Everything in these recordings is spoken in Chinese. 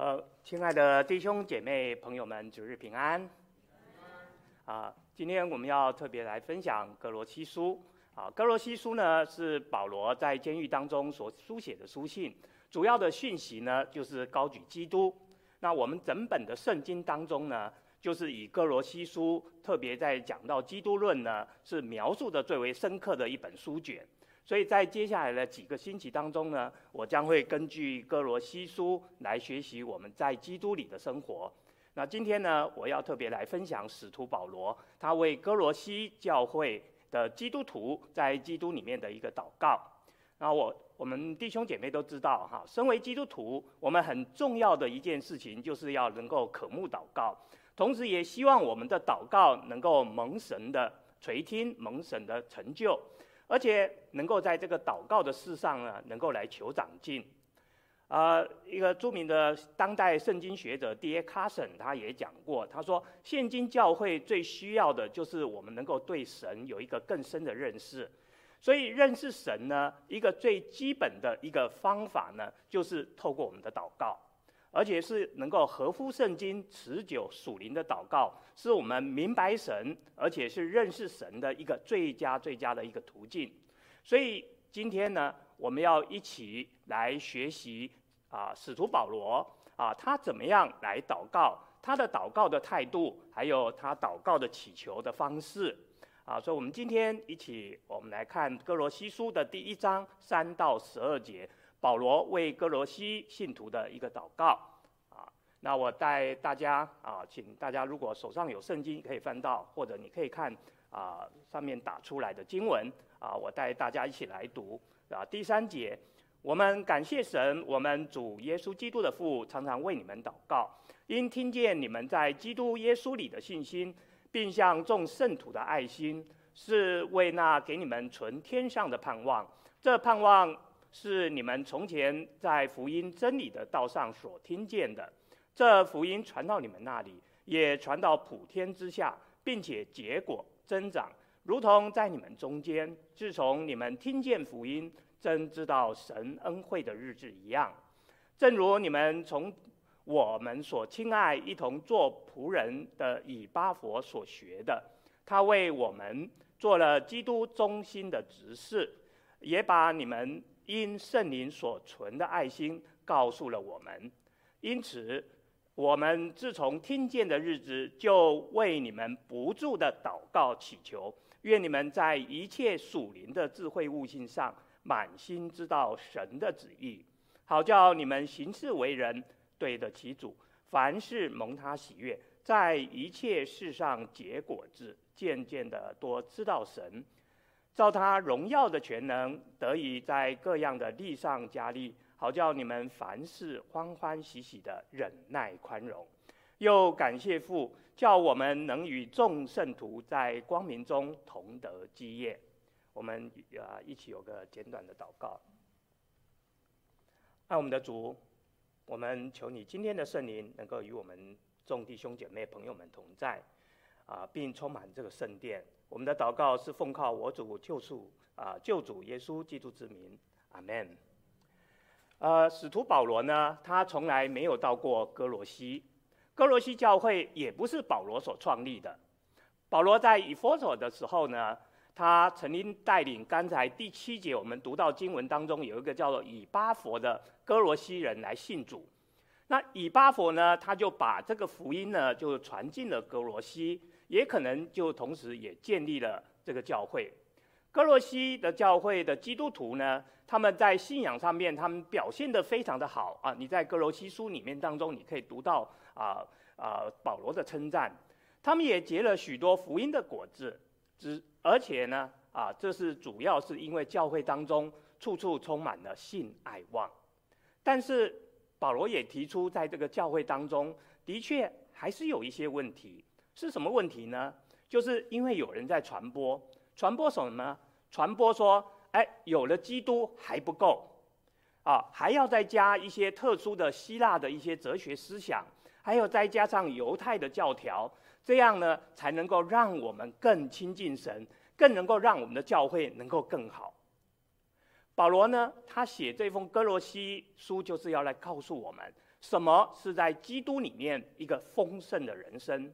呃，亲爱的弟兄姐妹朋友们，主日平安。啊，今天我们要特别来分享歌罗西书。啊，歌罗西书呢是保罗在监狱当中所书写的书信，主要的讯息呢就是高举基督。那我们整本的圣经当中呢，就是以歌罗西书特别在讲到基督论呢，是描述的最为深刻的一本书卷。所以在接下来的几个星期当中呢，我将会根据歌罗西书来学习我们在基督里的生活。那今天呢，我要特别来分享使徒保罗他为歌罗西教会的基督徒在基督里面的一个祷告。那我我们弟兄姐妹都知道哈，身为基督徒，我们很重要的一件事情就是要能够渴慕祷告，同时也希望我们的祷告能够蒙神的垂听，蒙神的成就。而且能够在这个祷告的事上呢，能够来求长进。呃，一个著名的当代圣经学者 D.A. Carson 他也讲过，他说，现今教会最需要的就是我们能够对神有一个更深的认识。所以认识神呢，一个最基本的一个方法呢，就是透过我们的祷告。而且是能够合乎圣经、持久属灵的祷告，是我们明白神，而且是认识神的一个最佳、最佳的一个途径。所以今天呢，我们要一起来学习啊，使徒保罗啊，他怎么样来祷告，他的祷告的态度，还有他祷告的祈求的方式啊。所以，我们今天一起，我们来看哥罗西书的第一章三到十二节。保罗为哥罗西信徒的一个祷告啊，那我带大家啊，请大家如果手上有圣经可以翻到，或者你可以看啊上面打出来的经文啊，我带大家一起来读啊。第三节，我们感谢神，我们主耶稣基督的父，常常为你们祷告，因听见你们在基督耶稣里的信心，并向众圣徒的爱心，是为那给你们存天上的盼望。这盼望。是你们从前在福音真理的道上所听见的，这福音传到你们那里，也传到普天之下，并且结果增长，如同在你们中间，自从你们听见福音，真知道神恩惠的日子一样。正如你们从我们所亲爱一同做仆人的以巴弗所学的，他为我们做了基督中心的执事，也把你们。因圣灵所存的爱心告诉了我们，因此我们自从听见的日子，就为你们不住的祷告祈求，愿你们在一切属灵的智慧悟性上，满心知道神的旨意，好叫你们行事为人对得起主，凡事蒙他喜悦，在一切事上结果子，渐渐的多知道神。照他荣耀的全能，得以在各样的力上加力，好叫你们凡事欢欢喜喜的忍耐宽容。又感谢父，叫我们能与众圣徒在光明中同得基业。我们啊，一起有个简短的祷告。爱我们的主，我们求你今天的圣灵能够与我们众弟兄姐妹朋友们同在，啊，并充满这个圣殿。我们的祷告是奉靠我主救赎啊救主耶稣基督之名，阿门。呃，使徒保罗呢，他从来没有到过哥罗西，哥罗西教会也不是保罗所创立的。保罗在以弗所的时候呢，他曾经带领刚才第七节我们读到经文当中有一个叫做以巴弗的哥罗西人来信主。那以巴弗呢，他就把这个福音呢，就传进了哥罗西。也可能就同时也建立了这个教会，哥罗西的教会的基督徒呢，他们在信仰上面，他们表现得非常的好啊！你在哥罗西书里面当中，你可以读到啊啊保罗的称赞，他们也结了许多福音的果子，只而且呢啊，这是主要是因为教会当中处处充满了信爱望，但是保罗也提出，在这个教会当中，的确还是有一些问题。是什么问题呢？就是因为有人在传播，传播什么呢？传播说，哎，有了基督还不够，啊，还要再加一些特殊的希腊的一些哲学思想，还有再加上犹太的教条，这样呢，才能够让我们更亲近神，更能够让我们的教会能够更好。保罗呢，他写这封哥罗西书，就是要来告诉我们，什么是在基督里面一个丰盛的人生。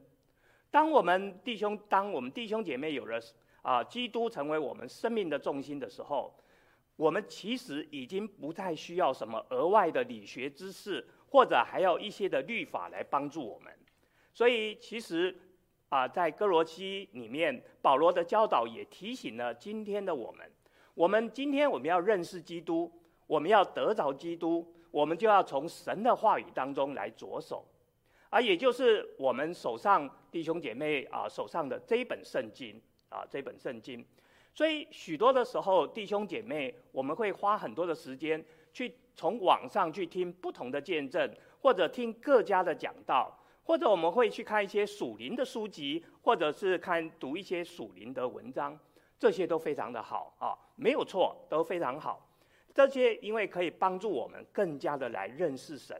当我们弟兄，当我们弟兄姐妹有了啊，基督成为我们生命的重心的时候，我们其实已经不再需要什么额外的理学知识，或者还有一些的律法来帮助我们。所以，其实啊，在哥罗西里面，保罗的教导也提醒了今天的我们：我们今天我们要认识基督，我们要得着基督，我们就要从神的话语当中来着手。啊，也就是我们手上弟兄姐妹啊手上的这一本圣经啊，这本圣经。所以许多的时候，弟兄姐妹，我们会花很多的时间去从网上去听不同的见证，或者听各家的讲道，或者我们会去看一些属灵的书籍，或者是看读一些属灵的文章，这些都非常的好啊，没有错，都非常好。这些因为可以帮助我们更加的来认识神。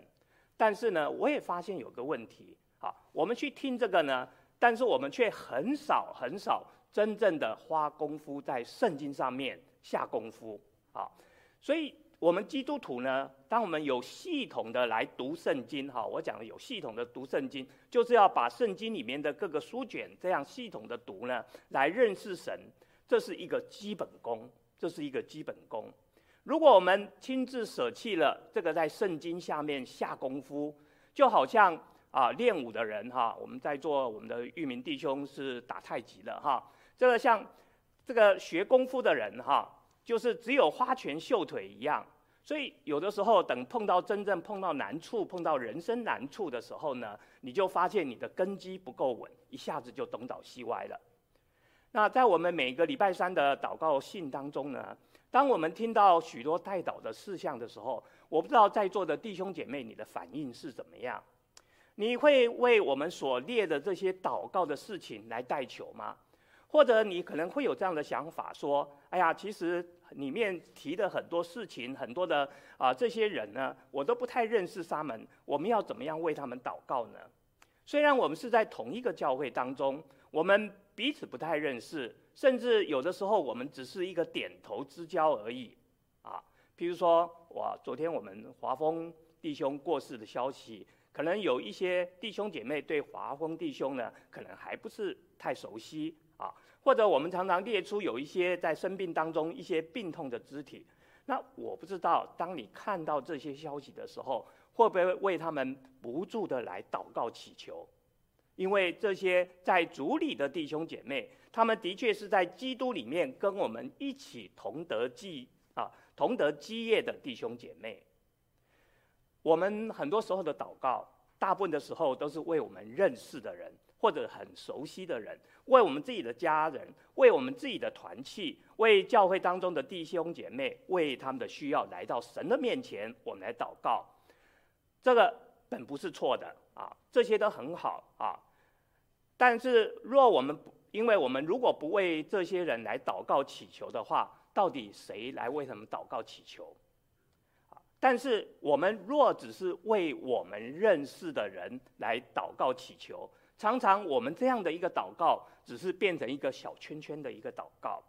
但是呢，我也发现有个问题，啊，我们去听这个呢，但是我们却很少很少真正的花功夫在圣经上面下功夫，啊，所以我们基督徒呢，当我们有系统的来读圣经，哈，我讲的有系统的读圣经，就是要把圣经里面的各个书卷这样系统的读呢，来认识神，这是一个基本功，这是一个基本功。如果我们亲自舍弃了这个在圣经下面下功夫，就好像啊练武的人哈，我们在座我们的玉明弟兄是打太极的哈，这个像这个学功夫的人哈，就是只有花拳绣腿一样，所以有的时候等碰到真正碰到难处，碰到人生难处的时候呢，你就发现你的根基不够稳，一下子就东倒西歪了。那在我们每个礼拜三的祷告信当中呢，当我们听到许多代祷的事项的时候，我不知道在座的弟兄姐妹你的反应是怎么样？你会为我们所列的这些祷告的事情来代求吗？或者你可能会有这样的想法，说：“哎呀，其实里面提的很多事情，很多的啊这些人呢，我都不太认识他们，我们要怎么样为他们祷告呢？”虽然我们是在同一个教会当中，我们彼此不太认识。甚至有的时候，我们只是一个点头之交而已，啊，譬如说，我，昨天我们华丰弟兄过世的消息，可能有一些弟兄姐妹对华丰弟兄呢，可能还不是太熟悉啊，或者我们常常列出有一些在生病当中一些病痛的肢体，那我不知道，当你看到这些消息的时候，会不会为他们不住的来祷告祈求？因为这些在主里的弟兄姐妹，他们的确是在基督里面跟我们一起同得基啊，同得基业的弟兄姐妹。我们很多时候的祷告，大部分的时候都是为我们认识的人或者很熟悉的人，为我们自己的家人，为我们自己的团契，为教会当中的弟兄姐妹，为他们的需要来到神的面前，我们来祷告。这个本不是错的啊，这些都很好啊。但是，若我们不，因为我们如果不为这些人来祷告祈求的话，到底谁来为他们祷告祈求？但是，我们若只是为我们认识的人来祷告祈求，常常我们这样的一个祷告，只是变成一个小圈圈的一个祷告，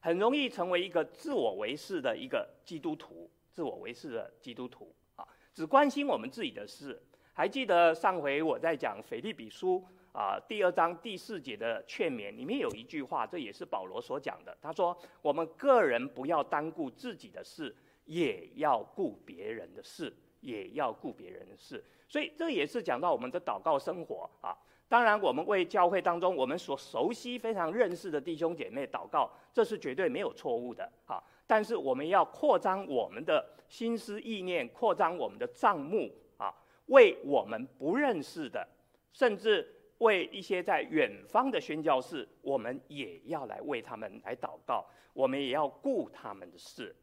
很容易成为一个自我为是的一个基督徒，自我为是的基督徒啊，只关心我们自己的事。还记得上回我在讲腓立比书。啊，第二章第四节的劝勉里面有一句话，这也是保罗所讲的。他说：“我们个人不要单顾自己的事，也要顾别人的事，也要顾别人的事。”所以这也是讲到我们的祷告生活啊。当然，我们为教会当中我们所熟悉、非常认识的弟兄姐妹祷告，这是绝对没有错误的啊。但是我们要扩张我们的心思意念，扩张我们的账目啊，为我们不认识的，甚至。为一些在远方的宣教士，我们也要来为他们来祷告，我们也要顾他们的事。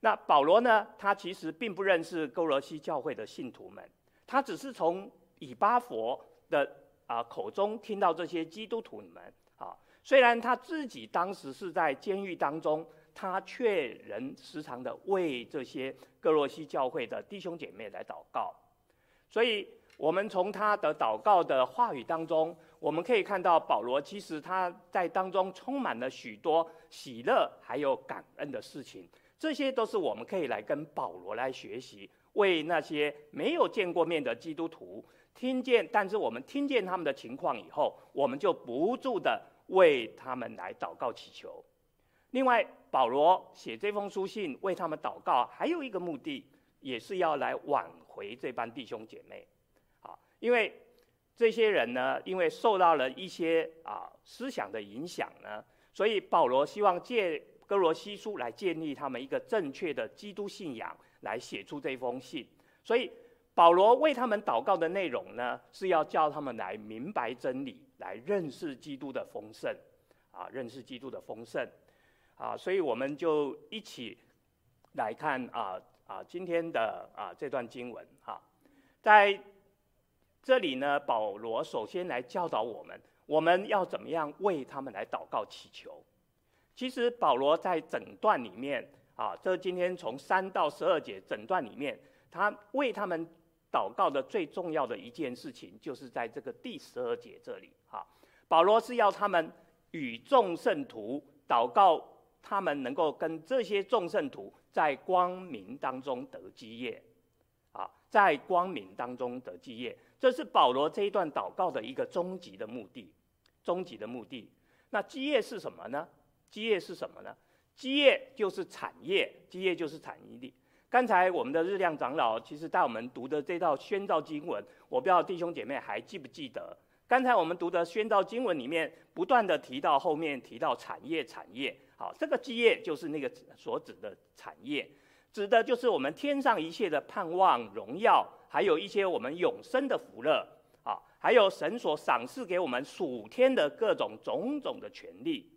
那保罗呢？他其实并不认识哥罗西教会的信徒们，他只是从以巴弗的啊口中听到这些基督徒们啊。虽然他自己当时是在监狱当中，他却仍时常的为这些哥罗西教会的弟兄姐妹来祷告，所以。我们从他的祷告的话语当中，我们可以看到保罗其实他在当中充满了许多喜乐还有感恩的事情，这些都是我们可以来跟保罗来学习，为那些没有见过面的基督徒听见，但是我们听见他们的情况以后，我们就不住的为他们来祷告祈求。另外，保罗写这封书信为他们祷告，还有一个目的，也是要来挽回这班弟兄姐妹。因为这些人呢，因为受到了一些啊思想的影响呢，所以保罗希望借哥罗西书来建立他们一个正确的基督信仰。来写出这封信，所以保罗为他们祷告的内容呢，是要叫他们来明白真理，来认识基督的丰盛，啊，认识基督的丰盛，啊，所以我们就一起来看啊啊今天的啊这段经文哈，在这里呢，保罗首先来教导我们，我们要怎么样为他们来祷告祈求。其实保罗在整段里面。啊，这今天从三到十二节整段里面，他为他们祷告的最重要的一件事情，就是在这个第十二节这里。哈，保罗是要他们与众圣徒祷告，他们能够跟这些众圣徒在光明当中得基业。啊，在光明当中得基业，这是保罗这一段祷告的一个终极的目的。终极的目的，那基业是什么呢？基业是什么呢？基业就是产业，基业就是产业力。刚才我们的日亮长老其实带我们读的这道宣召经文，我不知道弟兄姐妹还记不记得？刚才我们读的宣召经文里面，不断地提到后面提到产业，产业。好，这个基业就是那个所指的产业，指的就是我们天上一切的盼望、荣耀，还有一些我们永生的福乐啊，还有神所赏赐给我们属天的各种种种的权利。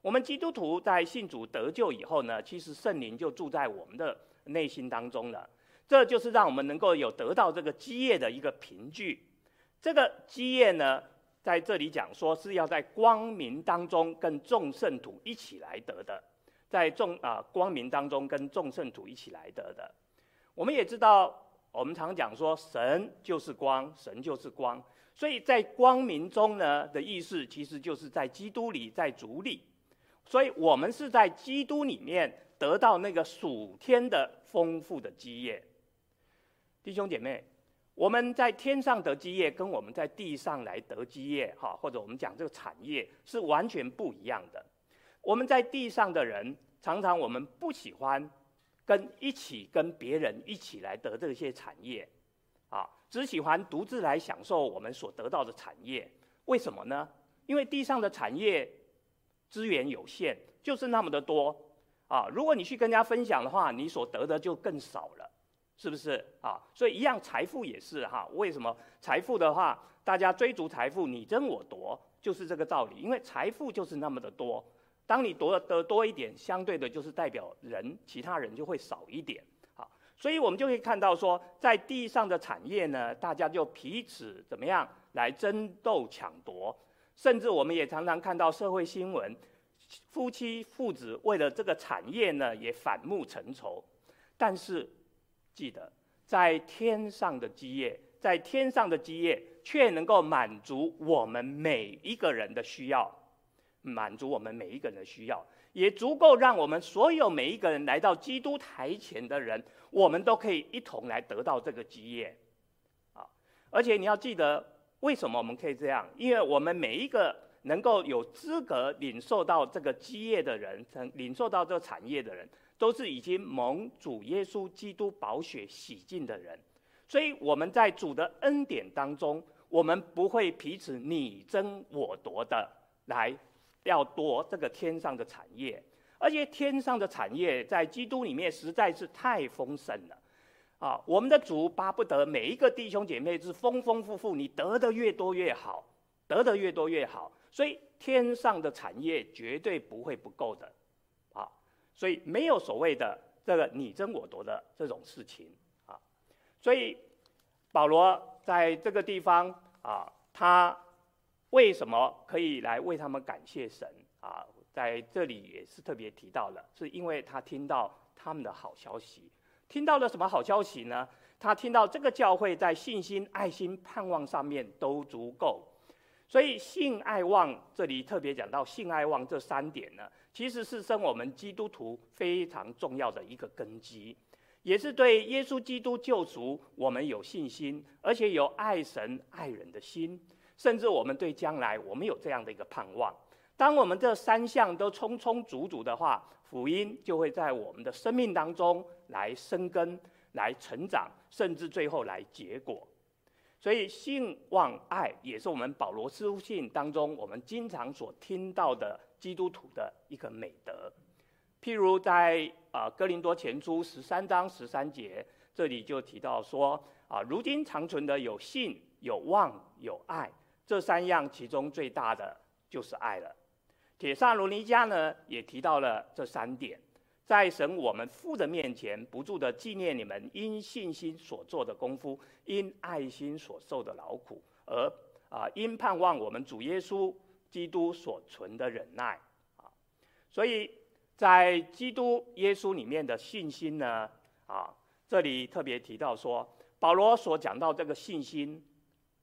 我们基督徒在信主得救以后呢，其实圣灵就住在我们的内心当中了。这就是让我们能够有得到这个基业的一个凭据。这个基业呢，在这里讲说是要在光明当中跟众圣徒一起来得的，在众啊光明当中跟众圣徒一起来得的。我们也知道，我们常讲说神就是光，神就是光，所以在光明中呢的意思，其实就是在基督里，在主里。所以，我们是在基督里面得到那个属天的丰富的基业。弟兄姐妹，我们在天上得基业，跟我们在地上来得基业，哈，或者我们讲这个产业是完全不一样的。我们在地上的人，常常我们不喜欢跟一起跟别人一起来得这些产业，啊，只喜欢独自来享受我们所得到的产业。为什么呢？因为地上的产业。资源有限，就是那么的多啊！如果你去跟人家分享的话，你所得的就更少了，是不是啊？所以一样，财富也是哈。为什么财富的话，大家追逐财富，你争我夺，就是这个道理。因为财富就是那么的多，当你夺得多一点，相对的就是代表人，其他人就会少一点好。所以我们就可以看到说，在地上的产业呢，大家就彼此怎么样来争斗抢夺。甚至我们也常常看到社会新闻，夫妻父子为了这个产业呢，也反目成仇。但是记得，在天上的基业，在天上的基业却能够满足我们每一个人的需要，满足我们每一个人的需要，也足够让我们所有每一个人来到基督台前的人，我们都可以一同来得到这个基业。啊，而且你要记得。为什么我们可以这样？因为我们每一个能够有资格领受到这个基业的人，领受到这个产业的人，都是已经蒙主耶稣基督宝血洗净的人。所以我们在主的恩典当中，我们不会彼此你争我夺的来要夺这个天上的产业，而且天上的产业在基督里面实在是太丰盛了。啊，我们的主巴不得每一个弟兄姐妹是丰丰富富，你得的越多越好，得的越多越好。所以天上的产业绝对不会不够的，啊，所以没有所谓的这个你争我夺的这种事情啊。所以保罗在这个地方啊，他为什么可以来为他们感谢神啊？在这里也是特别提到了，是因为他听到他们的好消息。听到了什么好消息呢？他听到这个教会在信心、爱心、盼望上面都足够，所以信、爱、望这里特别讲到信、爱、望这三点呢，其实是生我们基督徒非常重要的一个根基。也是对耶稣基督救赎我们有信心，而且有爱神爱人的心，甚至我们对将来我们有这样的一个盼望。当我们这三项都充充足足的话，福音就会在我们的生命当中来生根、来成长，甚至最后来结果。所以，信望爱也是我们保罗书信当中我们经常所听到的基督徒的一个美德。譬如在啊哥林多前书十三章十三节，这里就提到说啊，如今长存的有信、有望、有爱，这三样其中最大的就是爱了。帖撒罗尼迦呢也提到了这三点。在神我们父的面前，不住的纪念你们因信心所做的功夫，因爱心所受的劳苦，而啊因盼望我们主耶稣基督所存的忍耐啊。所以在基督耶稣里面的信心呢啊，这里特别提到说，保罗所讲到这个信心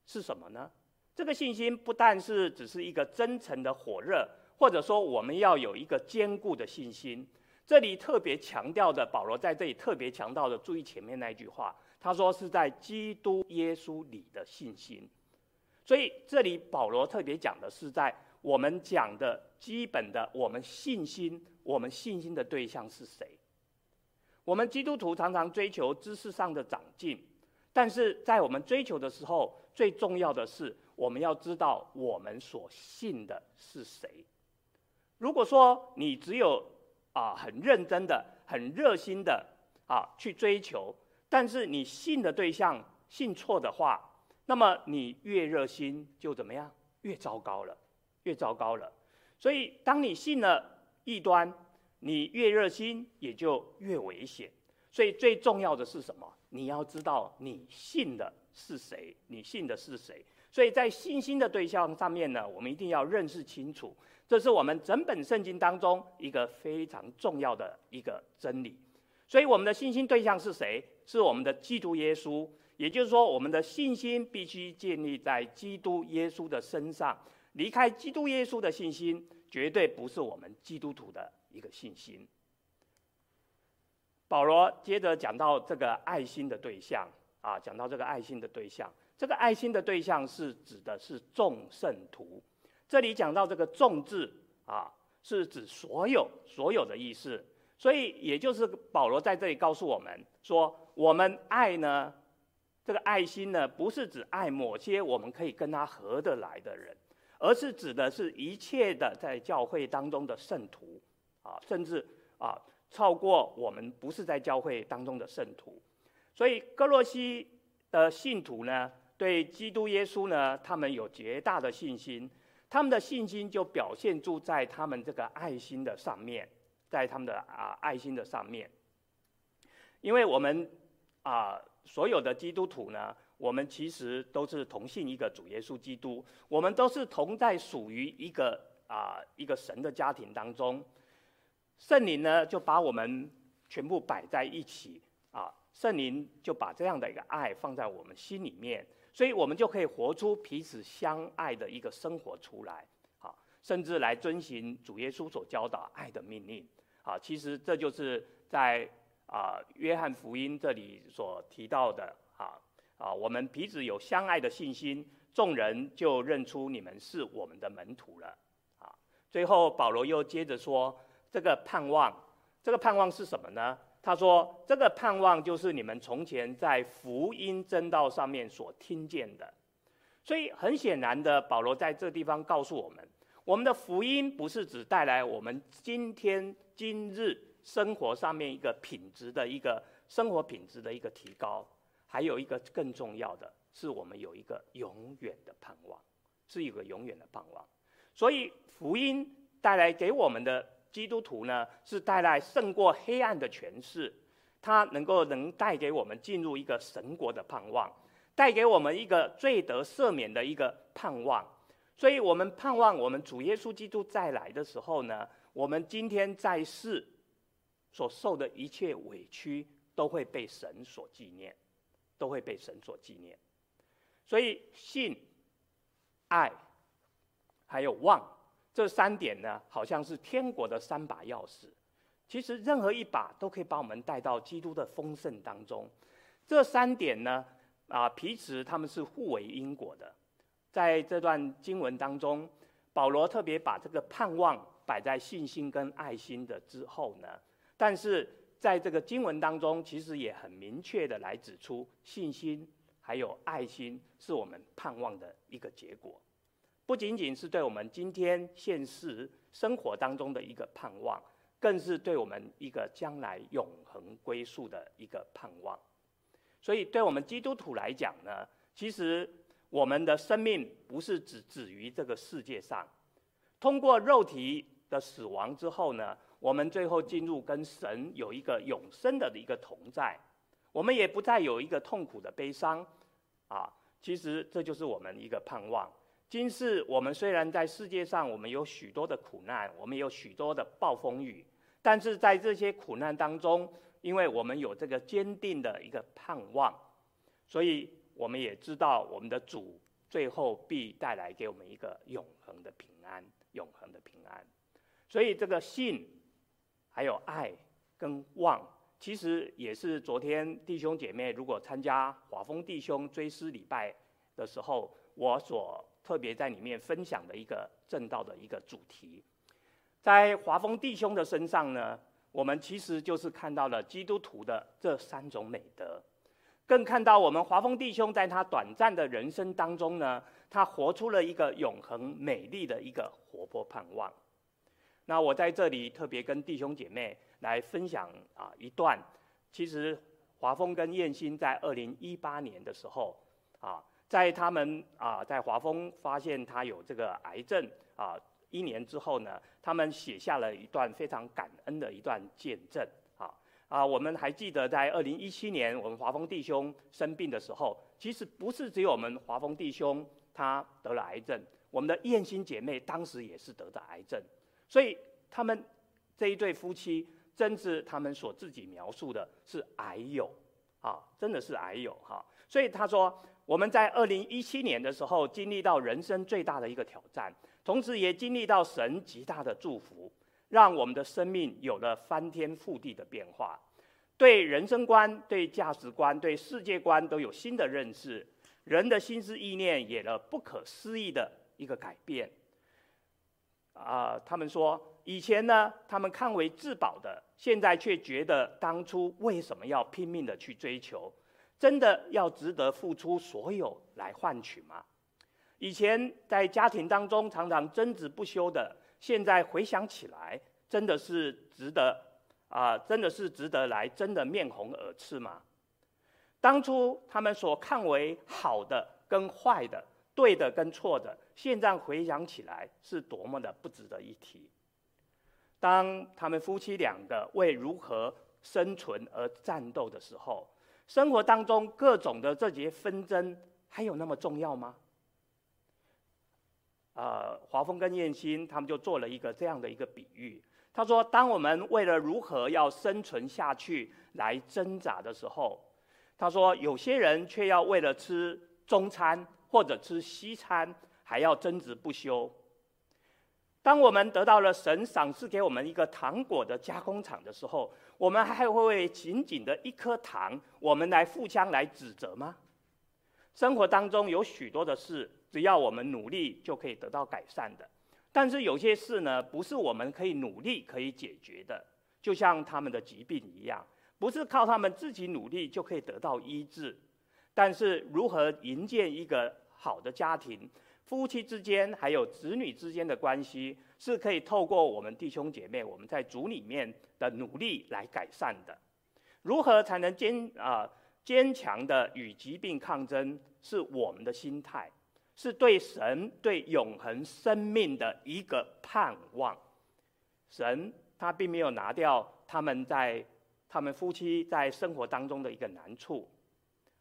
是什么呢？这个信心不但是只是一个真诚的火热，或者说我们要有一个坚固的信心。这里特别强调的，保罗在这里特别强调的，注意前面那句话，他说是在基督耶稣里的信心。所以这里保罗特别讲的是在我们讲的基本的我们信心，我们信心的对象是谁？我们基督徒常常追求知识上的长进，但是在我们追求的时候，最重要的是我们要知道我们所信的是谁。如果说你只有啊，很认真的、很热心的啊去追求，但是你信的对象信错的话，那么你越热心就怎么样？越糟糕了，越糟糕了。所以，当你信了异端，你越热心也就越危险。所以，最重要的是什么？你要知道你信的是谁，你信的是谁。所以在信心的对象上面呢，我们一定要认识清楚。这是我们整本圣经当中一个非常重要的一个真理，所以我们的信心对象是谁？是我们的基督耶稣。也就是说，我们的信心必须建立在基督耶稣的身上。离开基督耶稣的信心，绝对不是我们基督徒的一个信心。保罗接着讲到这个爱心的对象啊，讲到这个爱心的对象，这个爱心的对象是指的是众圣徒。这里讲到这个“众”字啊，是指所有、所有的意思。所以，也就是保罗在这里告诉我们说，我们爱呢，这个爱心呢，不是指爱某些我们可以跟他合得来的人，而是指的是一切的在教会当中的圣徒啊，甚至啊，超过我们不是在教会当中的圣徒。所以，歌罗西的信徒呢，对基督耶稣呢，他们有绝大的信心。他们的信心就表现住在他们这个爱心的上面，在他们的啊爱心的上面。因为我们啊所有的基督徒呢，我们其实都是同信一个主耶稣基督，我们都是同在属于一个啊一个神的家庭当中。圣灵呢就把我们全部摆在一起啊，圣灵就把这样的一个爱放在我们心里面。所以我们就可以活出彼此相爱的一个生活出来，啊，甚至来遵循主耶稣所教导爱的命令，啊，其实这就是在啊约翰福音这里所提到的，啊啊，我们彼此有相爱的信心，众人就认出你们是我们的门徒了，啊，最后保罗又接着说，这个盼望，这个盼望是什么呢？他说：“这个盼望就是你们从前在福音真道上面所听见的，所以很显然的，保罗在这地方告诉我们，我们的福音不是只带来我们今天今日生活上面一个品质的一个生活品质的一个提高，还有一个更重要的是，我们有一个永远的盼望，是一个永远的盼望。所以福音带来给我们的。”基督徒呢，是带来胜过黑暗的权势，他能够能带给我们进入一个神国的盼望，带给我们一个罪得赦免的一个盼望。所以，我们盼望我们主耶稣基督再来的时候呢，我们今天在世所受的一切委屈，都会被神所纪念，都会被神所纪念。所以，信、爱，还有望。这三点呢，好像是天国的三把钥匙。其实任何一把都可以把我们带到基督的丰盛当中。这三点呢，啊，彼此他们是互为因果的。在这段经文当中，保罗特别把这个盼望摆在信心跟爱心的之后呢，但是在这个经文当中，其实也很明确的来指出，信心还有爱心是我们盼望的一个结果，不仅仅是对我们今天现实生活当中的一个盼望，更是对我们一个将来永恒归宿的一个盼望。所以，对我们基督徒来讲呢，其实。我们的生命不是只止于这个世界上，通过肉体的死亡之后呢，我们最后进入跟神有一个永生的一个同在，我们也不再有一个痛苦的悲伤，啊，其实这就是我们一个盼望。今世我们虽然在世界上，我们有许多的苦难，我们有许多的暴风雨，但是在这些苦难当中，因为我们有这个坚定的一个盼望，所以。我们也知道，我们的主最后必带来给我们一个永恒的平安，永恒的平安。所以，这个信、还有爱跟望，其实也是昨天弟兄姐妹如果参加华丰弟兄追思礼拜的时候，我所特别在里面分享的一个正道的一个主题。在华丰弟兄的身上呢，我们其实就是看到了基督徒的这三种美德。更看到我们华丰弟兄在他短暂的人生当中呢，他活出了一个永恒美丽的一个活泼盼望。那我在这里特别跟弟兄姐妹来分享啊一段，其实华丰跟燕心在二零一八年的时候啊，在他们啊在华丰发现他有这个癌症啊一年之后呢，他们写下了一段非常感恩的一段见证。啊啊，我们还记得在二零一七年，我们华丰弟兄生病的时候，其实不是只有我们华丰弟兄他得了癌症，我们的燕心姐妹当时也是得的癌症，所以他们这一对夫妻，真是他们所自己描述的是癌友，啊，真的是癌友哈。所以他说，我们在二零一七年的时候，经历到人生最大的一个挑战，同时也经历到神极大的祝福。让我们的生命有了翻天覆地的变化，对人生观、对价值观、对世界观都有新的认识，人的心思意念也有了不可思议的一个改变。啊、他们说以前呢，他们看为至宝的，现在却觉得当初为什么要拼命的去追求？真的要值得付出所有来换取吗？以前在家庭当中常常争执不休的。现在回想起来，真的是值得啊、真的是值得来争得面红耳赤吗？当初他们所看为好的跟坏的、对的跟错的，现在回想起来是多么的不值得一提。当他们夫妻两个为如何生存而战斗的时候，生活当中各种的这些纷争还有那么重要吗？呃，华峰跟燕心他们就做了一个这样的一个比喻。他说，当我们为了如何要生存下去来挣扎的时候，他说有些人却要为了吃中餐或者吃西餐，还要争执不休。当我们得到了神赏赐给我们一个糖果的加工厂的时候，我们还会为仅仅的一颗糖，我们来互相来指责吗？生活当中有许多的事。只要我们努力就可以得到改善的，但是有些事呢，不是我们可以努力可以解决的，就像他们的疾病一样，不是靠他们自己努力就可以得到医治。但是如何营建一个好的家庭，夫妻之间还有子女之间的关系，是可以透过我们弟兄姐妹我们在主里面的努力来改善的。如何才能坚啊坚强的与疾病抗争，是我们的心态。是对神对永恒生命的一个盼望。神他并没有拿掉他们在他们夫妻在生活当中的一个难处，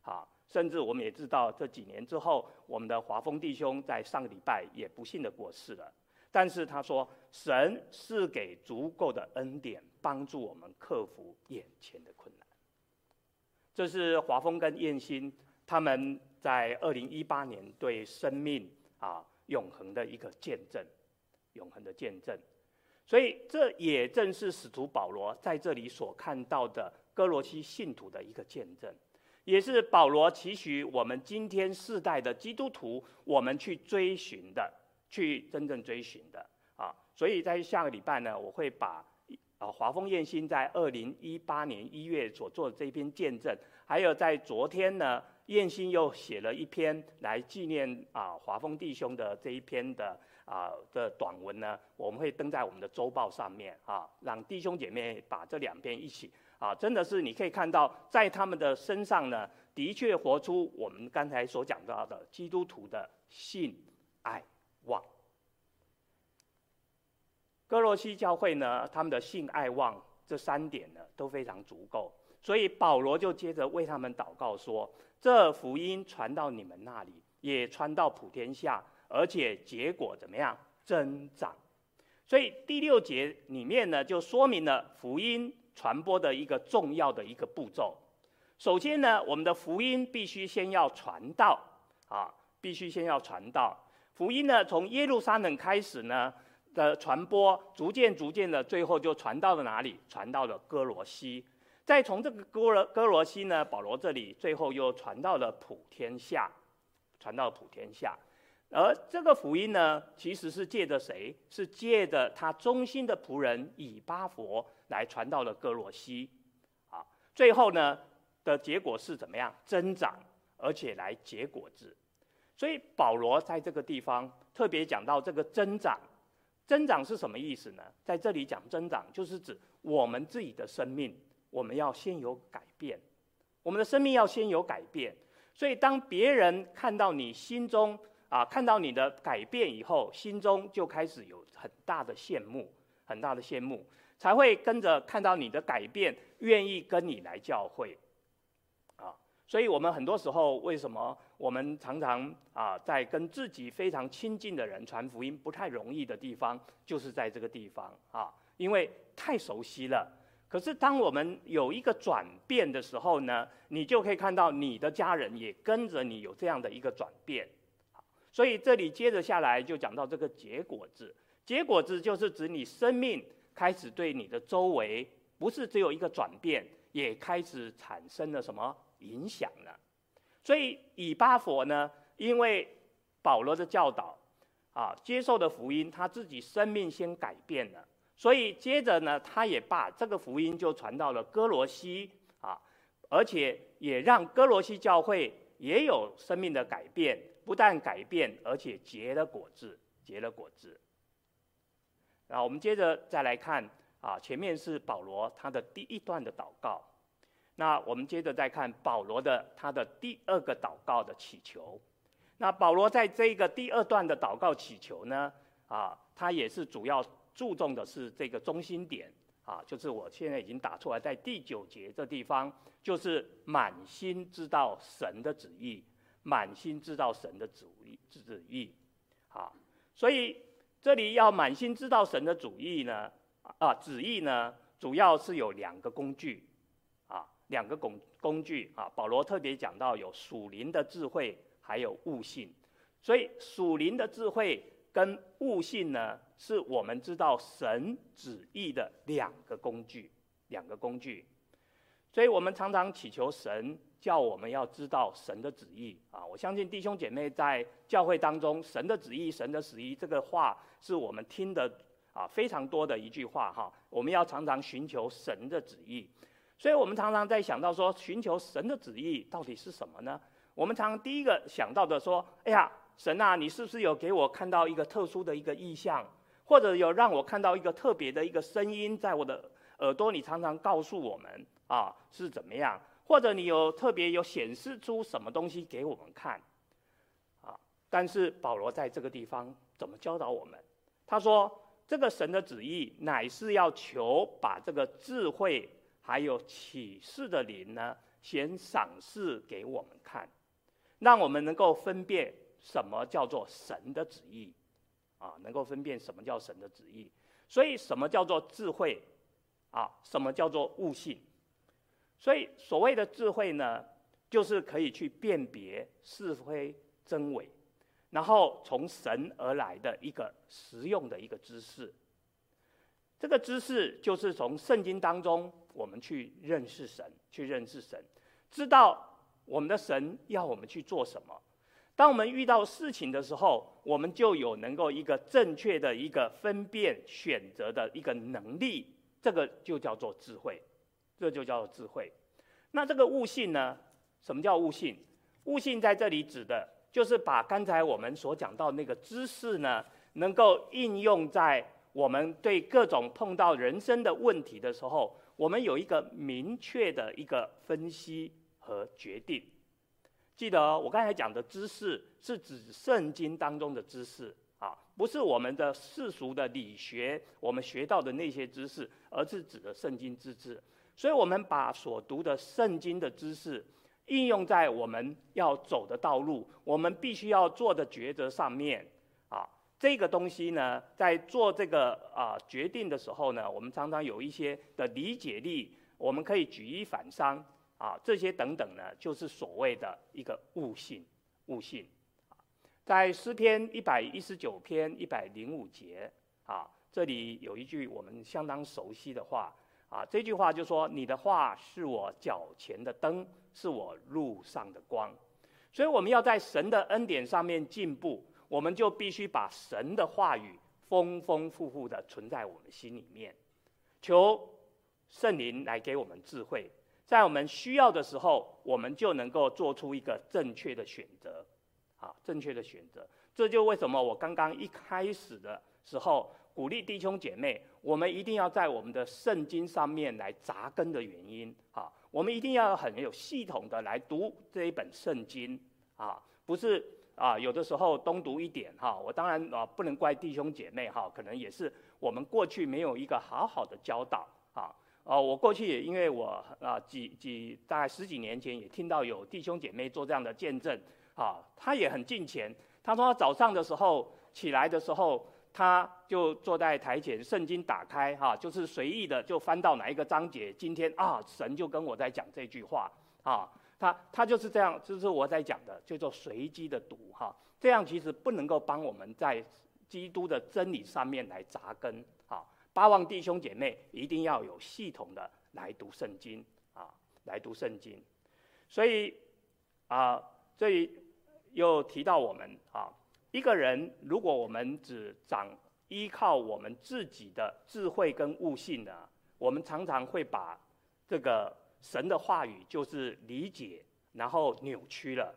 好，甚至我们也知道这几年之后，我们的华丰弟兄在上个礼拜也不幸的过世了。但是他说，神是给足够的恩典，帮助我们克服眼前的困难。这是华丰跟燕心他们。在二零一八年，对生命啊永恒的一个见证，永恒的见证。所以这也正是使徒保罗在这里所看到的哥罗西信徒的一个见证，也是保罗期许我们今天世代的基督徒，我们去追寻的，去真正追寻的啊。所以在下个礼拜呢，我会把啊华丰燕兴在二零一八年一月所做的这篇见证，还有在昨天呢。燕兴又写了一篇来纪念啊华丰弟兄的这一篇的啊的短文呢，我们会登在我们的周报上面啊，让弟兄姐妹把这两篇一起啊，真的是你可以看到在他们的身上呢，的确活出我们刚才所讲到的基督徒的信、爱、望。哥罗西教会呢，他们的信、爱、望这三点呢都非常足够，所以保罗就接着为他们祷告说。这福音传到你们那里，也传到普天下，而且结果怎么样？增长。所以第六节里面呢，就说明了福音传播的一个重要的一个步骤。首先呢，我们的福音必须先要传道啊，必须先要传道。福音呢，从耶路撒冷开始呢的传播，逐渐逐渐的，最后就传到了哪里？传到了哥罗西。再从这个哥罗哥罗西呢，保罗这里最后又传到了普天下，传到了普天下，而这个福音呢，其实是借着谁？是借着他忠心的仆人以巴弗来传到了歌罗西，啊，最后呢的结果是怎么样？增长，而且来结果子。所以保罗在这个地方特别讲到这个增长，增长是什么意思呢？在这里讲增长，就是指我们自己的生命。我们要先有改变，我们的生命要先有改变。所以，当别人看到你心中啊，看到你的改变以后，心中就开始有很大的羡慕，很大的羡慕，才会跟着看到你的改变，愿意跟你来教会。啊，所以我们很多时候，为什么我们常常啊，在跟自己非常亲近的人传福音不太容易的地方，就是在这个地方啊，因为太熟悉了。可是，当我们有一个转变的时候呢，你就可以看到你的家人也跟着你有这样的一个转变。所以这里接着下来就讲到这个结果字。结果字就是指你生命开始对你的周围，不是只有一个转变，也开始产生了什么影响了。所以以巴弗呢，因为保罗的教导，啊，接受的福音，他自己生命先改变了。所以接着呢，他也把这个福音就传到了歌罗西啊，而且也让歌罗西教会也有生命的改变，不但改变，而且结了果子，结了果子。然后我们接着再来看啊，前面是保罗他的第一段的祷告，那我们接着再看保罗的他的第二个祷告的祈求。那保罗在这个第二段的祷告祈求呢，啊，他也是主要。注重的是这个中心点啊，就是我现在已经打出来，在第九节这地方，就是满心知道神的旨意，满心知道神的旨意旨意，啊，所以这里要满心知道神的主意呢，啊，旨意呢，主要是有两个工具，啊，两个工工具啊，保罗特别讲到有属灵的智慧，还有悟性，所以属灵的智慧跟悟性呢，是我们知道神旨意的两个工具，两个工具，所以我们常常祈求神叫我们要知道神的旨意啊！我相信弟兄姐妹在教会当中，神的旨意、神的旨意这个话是我们听的啊非常多的一句话哈。我们要常常寻求神的旨意，所以我们常常在想到说，寻求神的旨意到底是什么呢？我们常常第一个想到的说，哎呀，神啊，你是不是有给我看到一个特殊的一个意象？或者有让我看到一个特别的一个声音，在我的耳朵里常常告诉我们啊是怎么样，或者你有特别有显示出什么东西给我们看，啊，但是保罗在这个地方怎么教导我们？他说这个神的旨意乃是要求把这个智慧还有启示的灵呢，先赏赐给我们看，让我们能够分辨什么叫做神的旨意。啊，能够分辨什么叫神的旨意，所以什么叫做智慧，啊，什么叫做悟性？所以所谓的智慧呢，就是可以去辨别是非真伪，然后从神而来的一个实用的一个知识。这个知识就是从圣经当中我们去认识神，去认识神，知道我们的神要我们去做什么。当我们遇到事情的时候，我们就有能够一个正确的一个分辨选择的一个能力，这个就叫做智慧，这就叫做智慧。那这个悟性呢？什么叫悟性？悟性在这里指的就是把刚才我们所讲到那个知识呢，能够应用在我们对各种碰到人生的问题的时候，我们有一个明确的一个分析和决定。记得，我刚才讲的知识是指圣经当中的知识啊，不是我们的世俗的理学，我们学到的那些知识，而是指的圣经之知。所以，我们把所读的圣经的知识应用在我们要走的道路，我们必须要做的抉择上面啊。这个东西呢，在做这个啊决定的时候呢，我们常常有一些的理解力，我们可以举一反三。啊，这些等等呢，就是所谓的一个悟性，悟性。在诗篇一百一十九篇一百零五节，啊，这里有一句我们相当熟悉的话，啊，这句话就说：“你的话是我脚前的灯，是我路上的光。”所以我们要在神的恩典上面进步，我们就必须把神的话语丰丰富富的存在我们心里面，求圣灵来给我们智慧。在我们需要的时候，我们就能够做出一个正确的选择，啊，正确的选择。这就为什么我刚刚一开始的时候鼓励弟兄姐妹，我们一定要在我们的圣经上面来扎根的原因，啊，我们一定要很有系统的来读这一本圣经，啊，不是啊，有的时候东读一点，哈，我当然啊不能怪弟兄姐妹，哈，可能也是我们过去没有一个好好的教导，啊。哦，我过去也因为我啊几几大概十几年前也听到有弟兄姐妹做这样的见证，啊，他也很敬虔。他说他早上的时候起来的时候，他就坐在台前，圣经打开哈、就是随意的就翻到哪一个章节，今天啊神就跟我在讲这句话啊，他他就是这样，就是我在讲的，叫做随机的读哈、这样其实不能够帮我们在基督的真理上面来扎根啊。巴望弟兄姐妹一定要有系统的来读圣经啊，来读圣经。所以啊，这里又提到我们啊，一个人如果我们只长依靠我们自己的智慧跟悟性呢，我们常常会把这个神的话语就是理解，然后扭曲了。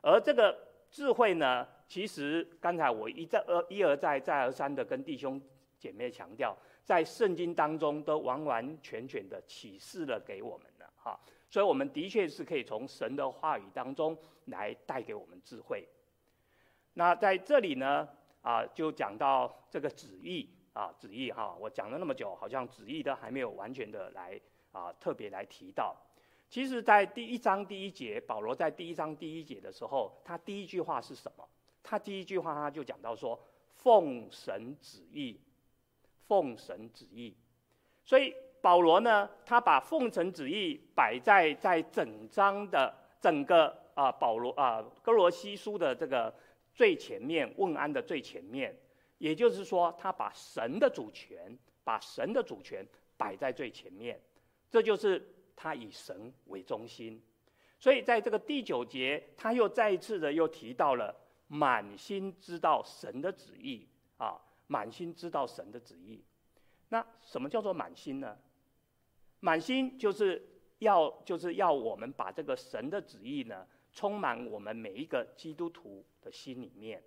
而这个智慧呢，其实刚才我一再而一而再再而三的跟弟兄姐妹强调。在圣经当中都完完全全的启示了给我们了哈，所以我们的确是可以从神的话语当中来带给我们智慧。那在这里呢啊，就讲到这个旨意啊，旨意哈，我讲了那么久，好像旨意都还没有完全的来啊特别来提到。其实，在第一章第一节，保罗在第一章第一节的时候，他第一句话是什么？他第一句话他就讲到说，奉神旨意。奉神旨意，所以保罗呢，他把奉神旨意摆在在整章的整个啊保罗啊哥罗西书的这个最前面，问安的最前面，也就是说，他把神的主权，把神的主权摆在最前面，这就是他以神为中心。所以在这个第九节，他又再一次的又提到了满心知道神的旨意啊。满心知道神的旨意，那什么叫做满心呢？满心就是要就是要我们把这个神的旨意呢，充满我们每一个基督徒的心里面。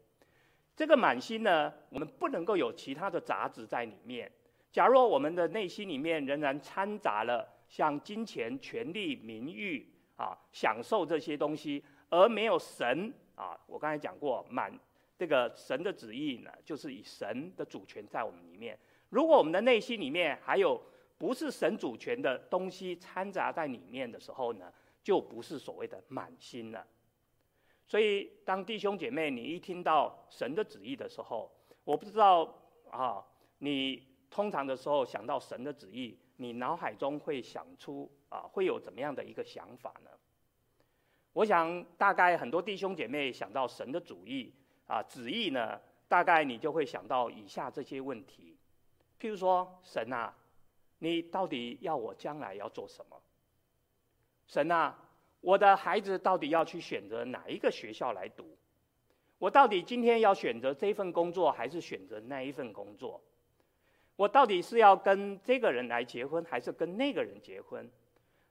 这个满心呢，我们不能够有其他的杂质在里面。假如我们的内心里面仍然掺杂了像金钱、权力、名誉啊，享受这些东西，而没有神啊，我刚才讲过满。这个神的旨意呢，就是以神的主权在我们里面。如果我们的内心里面还有不是神主权的东西掺杂在里面的时候呢，就不是所谓的满心了。所以，当弟兄姐妹你一听到神的旨意的时候，我不知道啊，你通常的时候想到神的旨意，你脑海中会想出啊，会有怎么样的一个想法呢？我想，大概很多弟兄姐妹想到神的主意。啊，旨意呢，大概你就会想到以下这些问题，譬如说，神啊，你到底要我将来要做什么？神啊，我的孩子到底要去选择哪一个学校来读？我到底今天要选择这份工作，还是选择那一份工作？我到底是要跟这个人来结婚，还是跟那个人结婚？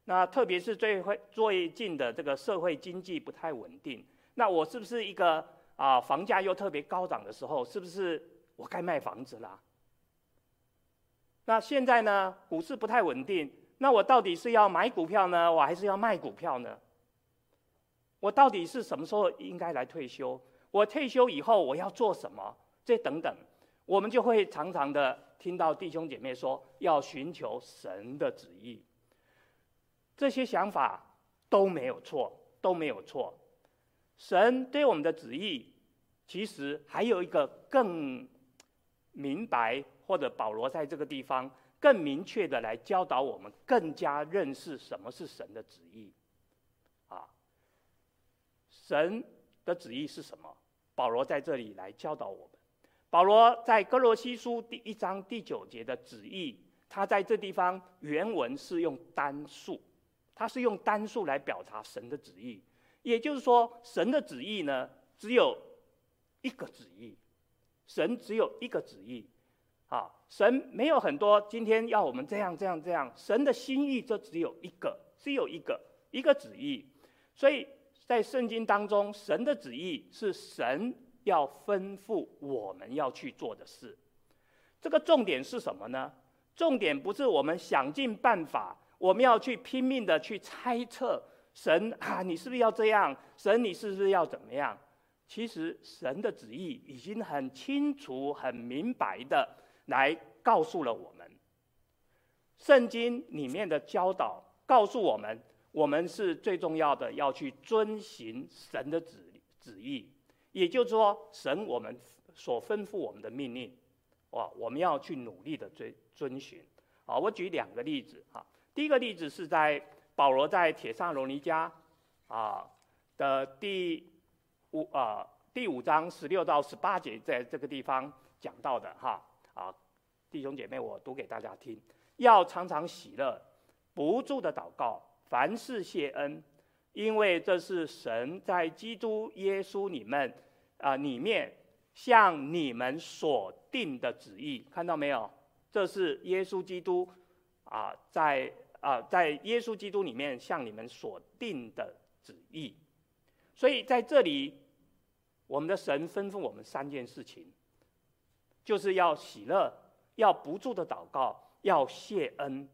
那特别是最会最近的这个社会经济不太稳定，那我是不是一个啊房价又特别高涨的时候，是不是我该卖房子啦？那现在呢，股市不太稳定，那我到底是要买股票呢，我还是要卖股票呢？我到底是什么时候应该来退休？我退休以后我要做什么？这等等，我们就会常常的听到弟兄姐妹说，要寻求神的旨意。这些想法都没有错，都没有错。神对我们的旨意，其实还有一个更明白，或者保罗在这个地方更明确的来教导我们，更加认识什么是神的旨意。啊，神的旨意是什么？保罗在这里来教导我们。保罗在哥罗西书第一章第九节的旨意，他在这地方原文是用单数。他是用单数来表达神的旨意，也就是说，神的旨意呢，只有一个旨意，神只有一个旨意，啊，神没有很多，今天要我们这样这样这样，神的心意就只有一个，只有一个一个旨意，所以在圣经当中，神的旨意是神要吩咐我们要去做的事，这个重点是什么呢？重点不是我们想尽办法。我们要去拼命的去猜测神啊，你是不是要这样？神，你是不是要怎么样？其实神的旨意已经很清楚、很明白的来告诉了我们。圣经里面的教导告诉我们，我们是最重要的，要去遵行神的旨旨意。也就是说，神我们所吩咐我们的命令，哇，我们要去努力的遵遵循。啊，我举两个例子哈。第一个例子是在保罗在帖撒罗尼迦啊的第五啊第五章十六到十八节，在这个地方讲到的哈啊，弟兄姐妹，我读给大家听，要常常喜乐，不住的祷告，凡事谢恩，因为这是神在基督耶稣你们啊里面向你们所定的旨意，看到没有？这是耶稣基督啊在。啊，在耶稣基督里面向你们所定的旨意，所以在这里，我们的神吩咐我们三件事情，就是要喜乐，要不住的祷告，要谢恩，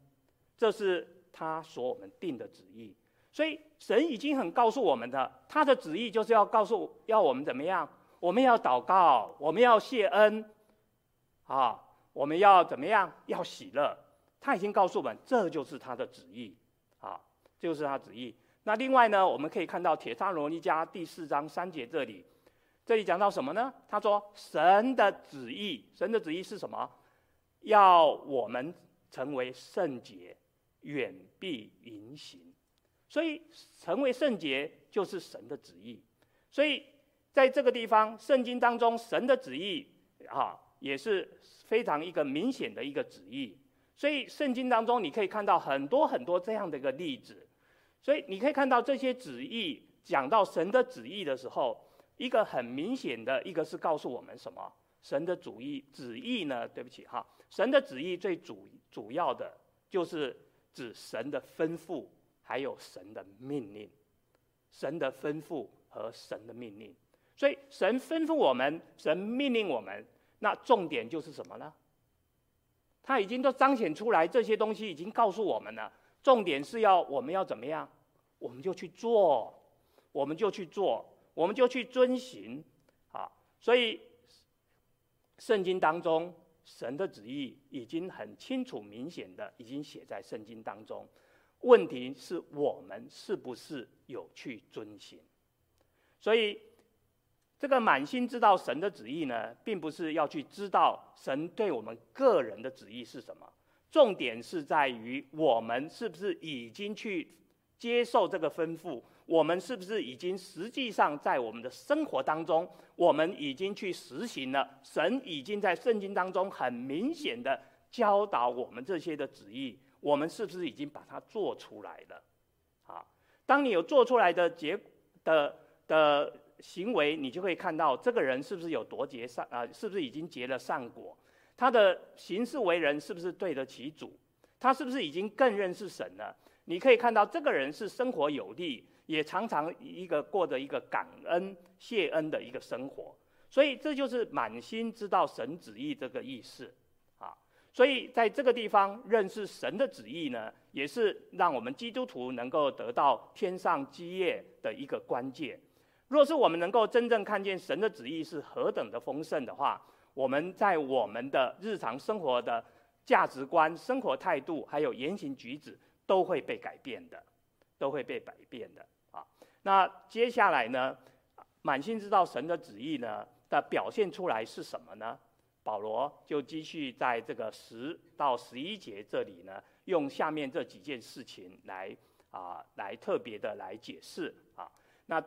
这是他所我们定的旨意。所以神已经很告诉我们的，他的旨意就是要告诉要我们怎么样，我们要祷告，我们要谢恩，啊，我们要怎么样，要喜乐。他已经告诉我们，这就是他的旨意，啊，就是他旨意。那另外呢，我们可以看到《帖撒罗尼迦》第四章三节这里，这里讲到什么呢？他说：“神的旨意，神的旨意是什么？要我们成为圣洁，远避淫行。所以，成为圣洁就是神的旨意。所以，在这个地方，圣经当中，神的旨意啊，也是非常一个明显的一个旨意。”所以圣经当中，你可以看到很多很多这样的一个例子。所以你可以看到这些旨意，讲到神的旨意的时候，一个很明显的一个是告诉我们什么？神的主意旨意呢？对不起哈，神的旨意最主主要的就是指神的吩咐，还有神的命令。神的吩咐和神的命令。所以神吩咐我们，神命令我们，那重点就是什么呢？他已经都彰显出来，这些东西已经告诉我们了。重点是要我们要怎么样？我们就去做，我们就去做，我们就去遵行。啊，所以圣经当中神的旨意已经很清楚、明显的已经写在圣经当中。问题是我们是不是有去遵行？所以。这个满心知道神的旨意呢，并不是要去知道神对我们个人的旨意是什么，重点是在于我们是不是已经去接受这个吩咐，我们是不是已经实际上在我们的生活当中，我们已经去实行了神已经在圣经当中很明显的教导我们这些的旨意，我们是不是已经把它做出来了？啊，当你有做出来的结的的行为，你就会看到这个人是不是有多结善啊？是不是已经结了善果？他的行事为人是不是对得起主？他是不是已经更认识神了？你可以看到这个人是生活有利，也常常一个过着一个感恩谢恩的一个生活。所以这就是满心知道神旨意这个意思啊。所以在这个地方认识神的旨意呢，也是让我们基督徒能够得到天上基业的一个关键。若是我们能够真正看见神的旨意是何等的丰盛的话，我们在我们的日常生活的价值观、生活态度，还有言行举止，都会被改变的，都会被改变的。那接下来呢，满心知道神的旨意呢的表现出来是什么呢？保罗就继续在这个十到十一节这里呢，用下面这几件事情来啊，来特别的来解释啊。那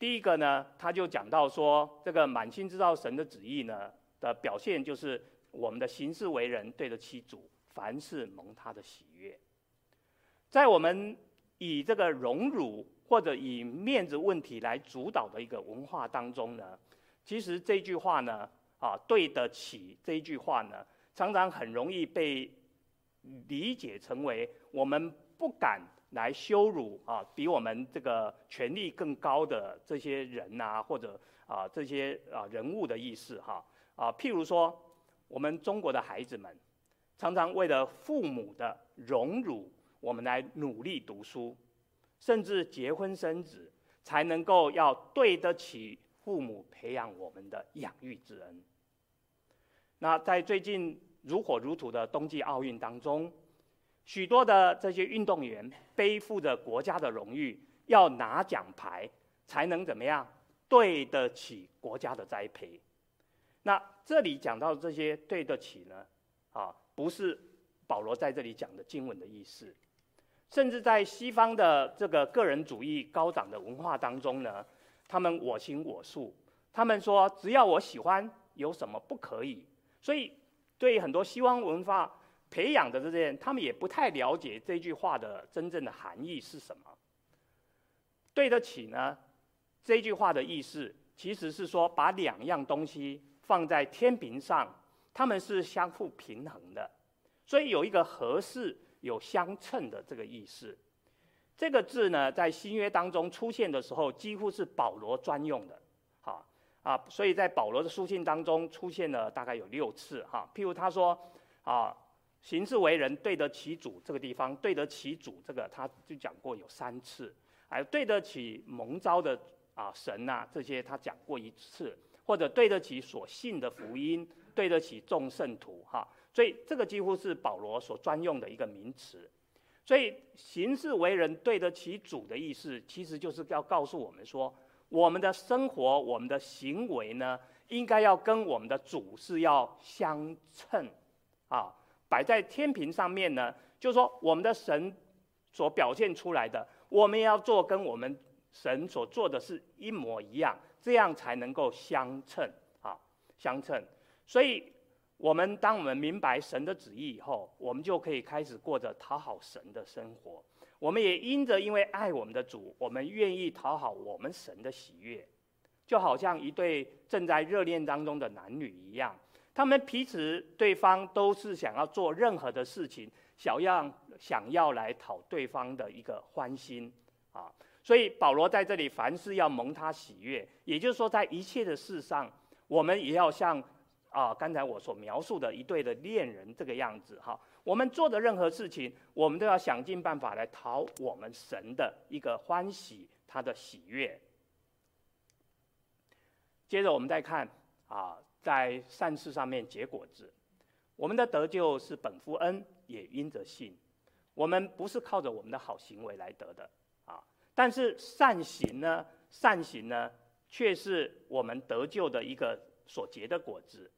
第一个呢，他就讲到说，这个满心知道神的旨意呢的表现，就是我们的行事为人对得起主，凡事蒙他的喜悦。在我们以这个荣辱或者以面子问题来主导的一个文化当中呢，其实这句话呢，啊，对得起这一句话呢，常常很容易被理解成为我们不敢。来羞辱啊，比我们这个权力更高的这些人呐、或者啊这些啊人物的意思哈啊，譬如说，我们中国的孩子们，常常为了父母的荣辱，我们来努力读书，甚至结婚生子，才能够要对得起父母培养我们的养育之恩。那在最近如火如荼的冬季奥运当中。许多的这些运动员背负着国家的荣誉，要拿奖牌才能怎么样对得起国家的栽培。那这里讲到这些对得起呢？啊，不是保罗在这里讲的经文的意思。甚至在西方的这个个人主义高涨的文化当中呢，他们我行我素，他们说只要我喜欢，有什么不可以？所以对很多西方文化。培养的这些人，他们也不太了解这句话的真正的含义是什么。对得起呢？这句话的意思其实是说，把两样东西放在天平上，他们是相互平衡的，所以有一个合适、有相称的这个意思。这个字呢，在新约当中出现的时候，几乎是保罗专用的。好啊，所以在保罗的书信当中出现了大概有六次。哈，譬如他说啊。行事为人对得起主，这个地方对得起主，这个他就讲过有三次，还有对得起蒙召的啊神呐、这些他讲过一次，或者对得起所信的福音，对得起众圣徒哈，所以这个几乎是保罗所专用的一个名词。所以行事为人对得起主的意思，其实就是要告诉我们说，我们的生活、我们的行为呢，应该要跟我们的主是要相称啊。摆在天平上面呢，就是说我们的神所表现出来的，我们要做跟我们神所做的是一模一样，这样才能够相称啊，相称。所以，我们当我们明白神的旨意以后，我们就可以开始过着讨好神的生活。我们也因着因为爱我们的主，我们愿意讨好我们神的喜悦，就好像一对正在热恋当中的男女一样。他们彼此对方都是想要做任何的事情，想要想要来讨对方的一个欢心啊，所以保罗在这里凡事要蒙他喜悦，也就是说，在一切的事上，我们也要像啊刚才我所描述的一对的恋人这个样子哈，我们做的任何事情，我们都要想尽办法来讨我们神的一个欢喜，他的喜悦。接着我们再看啊。在善事上面结果子，我们的得救是本乎恩，也因着信。我们不是靠着我们的好行为来得的啊，但是善行呢，善行呢，却是我们得救的一个所结的果子。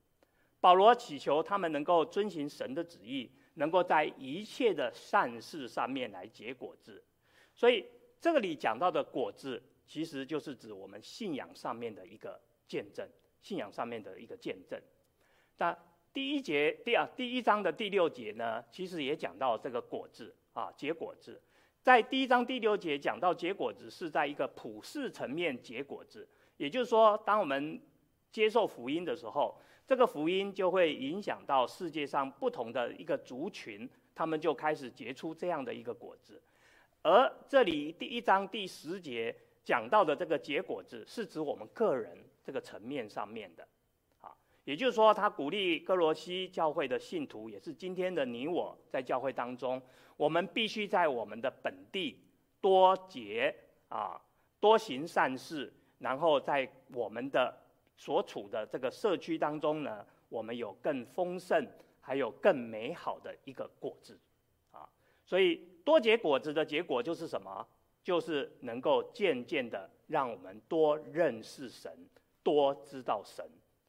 保罗祈求他们能够遵循神的旨意，能够在一切的善事上面来结果子。所以这个里讲到的果子，其实就是指我们信仰上面的一个见证。信仰上面的一个见证，那第一节第二第一章的第六节呢，其实也讲到这个果子啊，结果子。在第一章第六节讲到结果子是在一个普世层面结果子，也就是说，当我们接受福音的时候，这个福音就会影响到世界上不同的一个族群，他们就开始结出这样的一个果子。而这里第一章第十节讲到的这个结果子，是指我们个人这个层面上面的。啊也就是说，他鼓励歌罗西教会的信徒，也是今天的你我，在教会当中，我们必须在我们的本地多结啊，多行善事，然后在我们的所处的这个社区当中呢，我们有更丰盛，还有更美好的一个果子啊。所以多结果子的结果就是什么？就是能够渐渐的让我们多认识神，多知道神。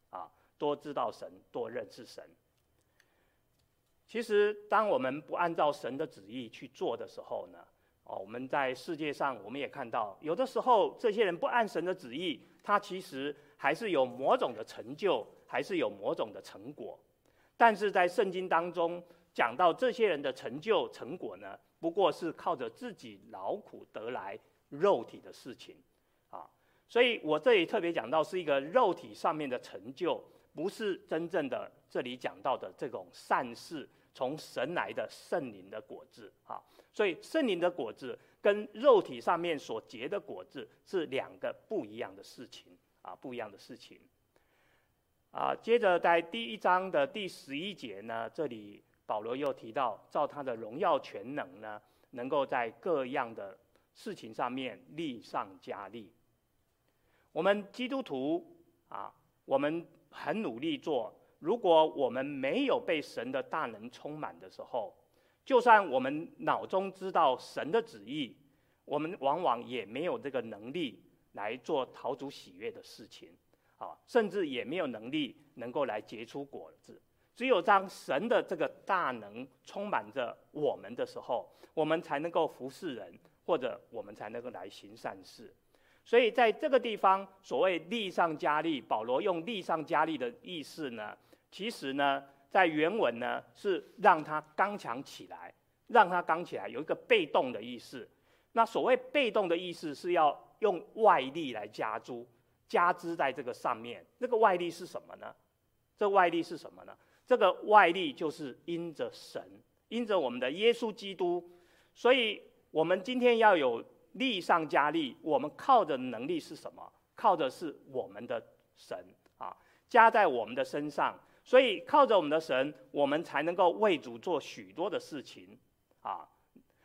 啊多知道神，多认识神。其实，当我们不按照神的旨意去做的时候呢，哦，我们在世界上，我们也看到，有的时候这些人不按神的旨意，他其实还是有某种的成就，还是有某种的成果。但是在圣经当中讲到这些人的成就成果呢，不过是靠着自己劳苦得来肉体的事情，啊，所以我这里特别讲到是一个肉体上面的成就。不是真正的这里讲到的这种善事，从神来的圣灵的果子啊，所以圣灵的果子跟肉体上面所结的果子是两个不一样的事情啊，不一样的事情啊。接着在第一章的第十一节呢，这里保罗又提到，照他的荣耀权能呢，能够在各样的事情上面力上加力。我们基督徒啊，我们。很努力做。如果我们没有被神的大能充满的时候，就算我们脑中知道神的旨意，我们往往也没有这个能力来做陶主喜悦的事情，啊，甚至也没有能力能够来结出果子。只有当神的这个大能充满着我们的时候，我们才能够服侍人，或者我们才能够来行善事。所以在这个地方，所谓力上加力，保罗用力上加力的意思呢，其实呢，在原文呢是让他刚强起来，让他刚起来，有一个被动的意思。那所谓被动的意思是要用外力来加诸，加之在这个上面。那个外力是什么呢？这外力是什么呢？这个外力就是因着神，因着我们的耶稣基督。所以我们今天要有。力上加力，我们靠的能力是什么？靠的是我们的神啊，加在我们的身上。所以靠着我们的神，我们才能够为主做许多的事情啊。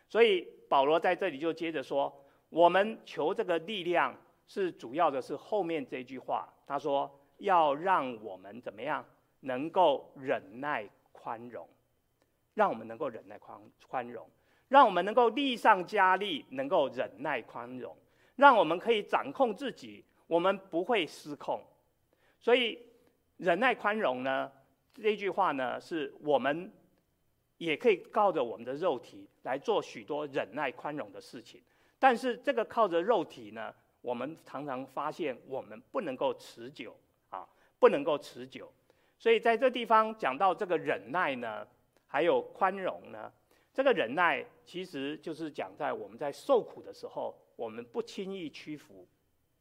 所以保罗在这里就接着说，我们求这个力量是主要的是后面这句话，他说要让我们怎么样能够忍耐宽容，让我们能够忍耐宽宽容。让我们能够力上加力，能够忍耐宽容，让我们可以掌控自己，我们不会失控。所以忍耐宽容呢，这句话呢，是我们也可以靠着我们的肉体来做许多忍耐宽容的事情。但是这个靠着肉体呢，我们常常发现我们不能够持久啊，不能够持久。所以在这地方讲到这个忍耐呢，还有宽容呢。这个忍耐其实就是讲在我们在受苦的时候，我们不轻易屈服，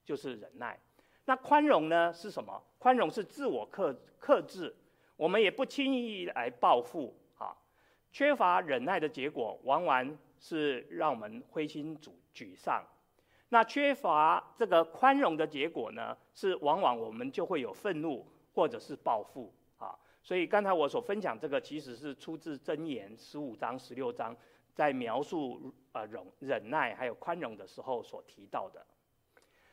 就是忍耐。那宽容呢是什么？宽容是自我克克制，我们也不轻易来报复。哈，缺乏忍耐的结果，往往是让我们灰心沮沮丧。那缺乏这个宽容的结果呢，是往往我们就会有愤怒或者是报复。所以刚才我所分享这个，其实是出自箴言十五章、十六章，在描述呃忍忍耐还有宽容的时候所提到的。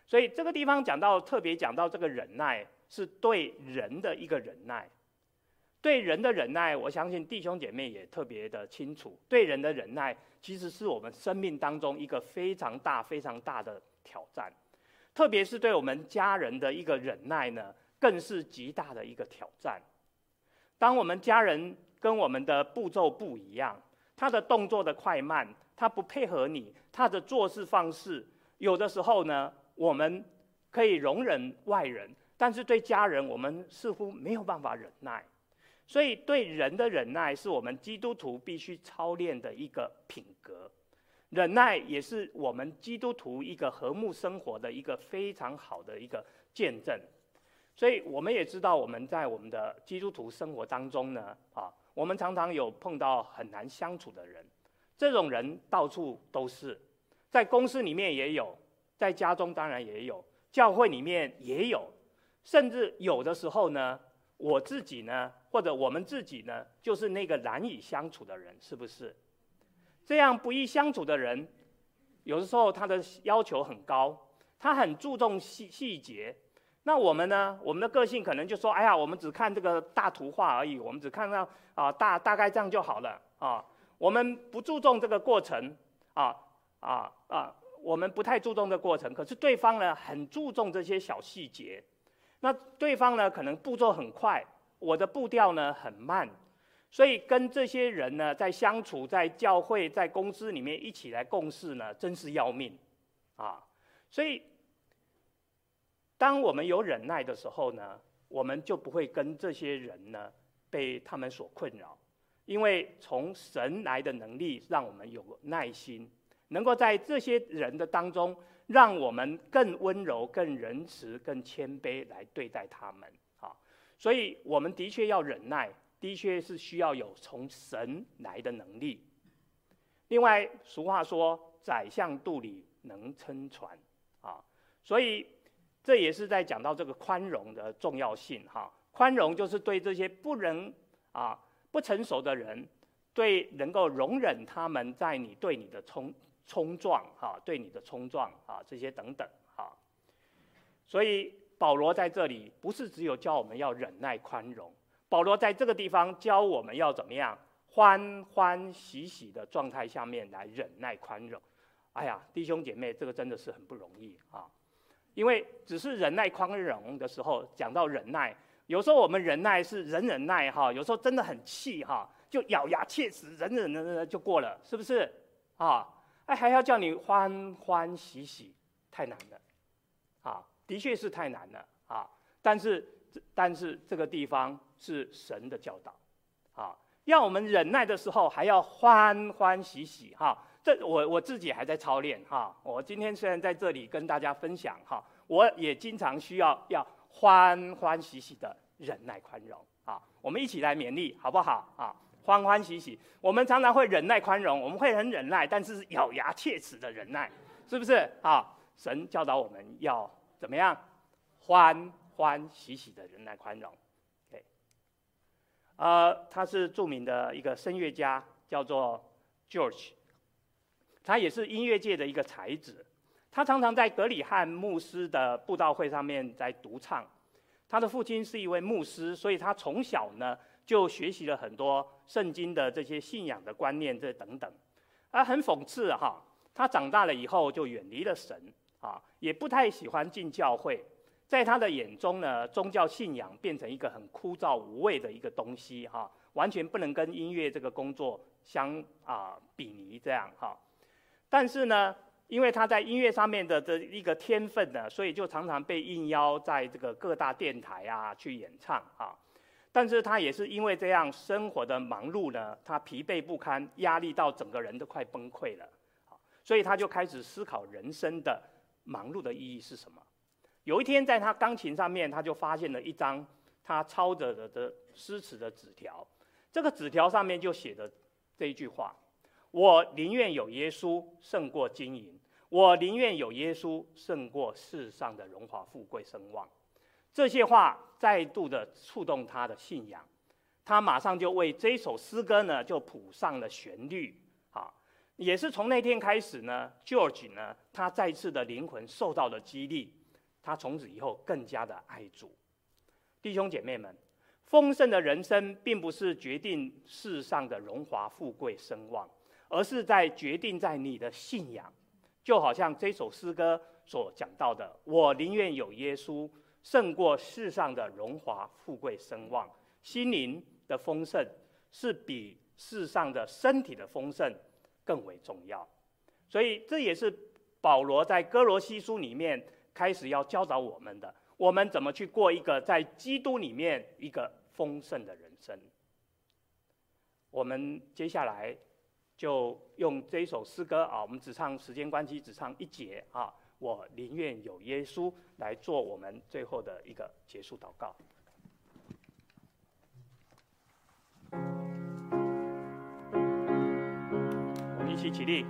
所以这个地方讲到特别讲到这个忍耐，是对人的一个忍耐，对人的忍耐，我相信弟兄姐妹也特别的清楚。对人的忍耐，其实是我们生命当中一个非常大、非常大的挑战，特别是对我们家人的一个忍耐呢，更是极大的一个挑战。当我们家人跟我们的步骤不一样，他的动作的快慢，他不配合你，他的做事方式，有的时候呢，我们可以容忍外人，但是对家人，我们似乎没有办法忍耐。所以对人的忍耐是我们基督徒必须操练的一个品格，忍耐也是我们基督徒一个和睦生活的一个非常好的一个见证。所以我们也知道，我们在我们的基督徒生活当中呢，啊，我们常常有碰到很难相处的人，这种人到处都是，在公司里面也有，在家中当然也有，教会里面也有，甚至有的时候呢。我自己呢，或者我们自己呢，就是那个难以相处的人，是不是？这样不易相处的人，有的时候他的要求很高，他很注重细细节。那我们呢？我们的个性可能就说：“哎呀，我们只看这个大图画而已，我们只看到啊大大概这样就好了啊。我们不注重这个过程啊啊啊，我们不太注重这个过程。可是对方呢，很注重这些小细节。”那对方呢，可能步骤很快，我的步调呢很慢，所以跟这些人呢在相处，在教会、在公司里面一起来共事呢，真是要命，啊！所以，当我们有忍耐的时候呢，我们就不会跟这些人呢被他们所困扰，因为从神来的能力让我们有耐心，能够在这些人的当中。让我们更温柔、更仁慈、更谦卑来对待他们，啊，所以我们的确要忍耐，的确是需要有从神来的能力。另外，俗话说“宰相肚里能撑船”，啊，所以这也是在讲到这个宽容的重要性，哈。宽容就是对这些不能啊不成熟的人，对能够容忍他们在你对你的冲。冲撞哈，对你的冲撞啊，这些等等哈，所以保罗在这里不是只有教我们要忍耐宽容，保罗在这个地方教我们要怎么样欢欢喜喜的状态下面来忍耐宽容。哎呀，弟兄姐妹，这个真的是很不容易啊，因为只是忍耐宽容的时候，讲到忍耐，有时候我们忍耐是忍忍耐哈，有时候真的很气哈，就咬牙切齿，忍忍忍忍就过了，是不是啊？哎，还要叫你欢欢喜喜，太难了，啊，的确是太难了啊。但是，但是这个地方是神的教导，啊，要我们忍耐的时候还要欢欢喜喜，哈。这我我自己还在操练，哈。我今天虽然在这里跟大家分享，哈，我也经常需要要欢欢喜喜的忍耐宽容，啊，我们一起来勉励，好不好？啊。欢欢喜喜，我们常常会忍耐宽容，我们会很忍耐，但是咬牙切齿的忍耐，是不是啊？神教导我们要怎么样？欢欢喜喜的忍耐宽容。对，呃，他是著名的一个声乐家，叫做 George，他也是音乐界的一个才子，他常常在格里翰牧师的布道会上面在独唱。他的父亲是一位牧师，所以他从小呢。就学习了很多圣经的这些信仰的观念，这等等，而很讽刺哈，他长大了以后就远离了神啊，也不太喜欢进教会，在他的眼中呢，宗教信仰变成一个很枯燥无味的一个东西哈，完全不能跟音乐这个工作相啊比拟这样哈。但是呢，因为他在音乐上面的这一个天分呢，所以就常常被应邀在这个各大电台啊去演唱啊。但是他也是因为这样生活的忙碌呢，他疲惫不堪，压力到整个人都快崩溃了，所以他就开始思考人生的忙碌的意义是什么。有一天，在他钢琴上面，他就发现了一张他抄着的的诗词的纸条，这个纸条上面就写着这一句话：“我宁愿有耶稣胜过金银，我宁愿有耶稣胜过世上的荣华富贵声望。”这些话再度的触动他的信仰，他马上就为这首诗歌呢就谱上了旋律，啊，也是从那天开始呢，George 呢他再次的灵魂受到了激励，他从此以后更加的爱主。弟兄姐妹们，丰盛的人生并不是决定世上的荣华富贵声望，而是在决定在你的信仰，就好像这首诗歌所讲到的，我宁愿有耶稣。胜过世上的荣华富贵声望，心灵的丰盛是比世上的身体的丰盛更为重要。所以这也是保罗在哥罗西书里面开始要教导我们的：我们怎么去过一个在基督里面一个丰盛的人生。我们接下来就用这一首诗歌啊，我们只唱时间关系，只唱一节啊。我宁愿有耶稣来做我们最后的一个结束祷告。我们一起起立。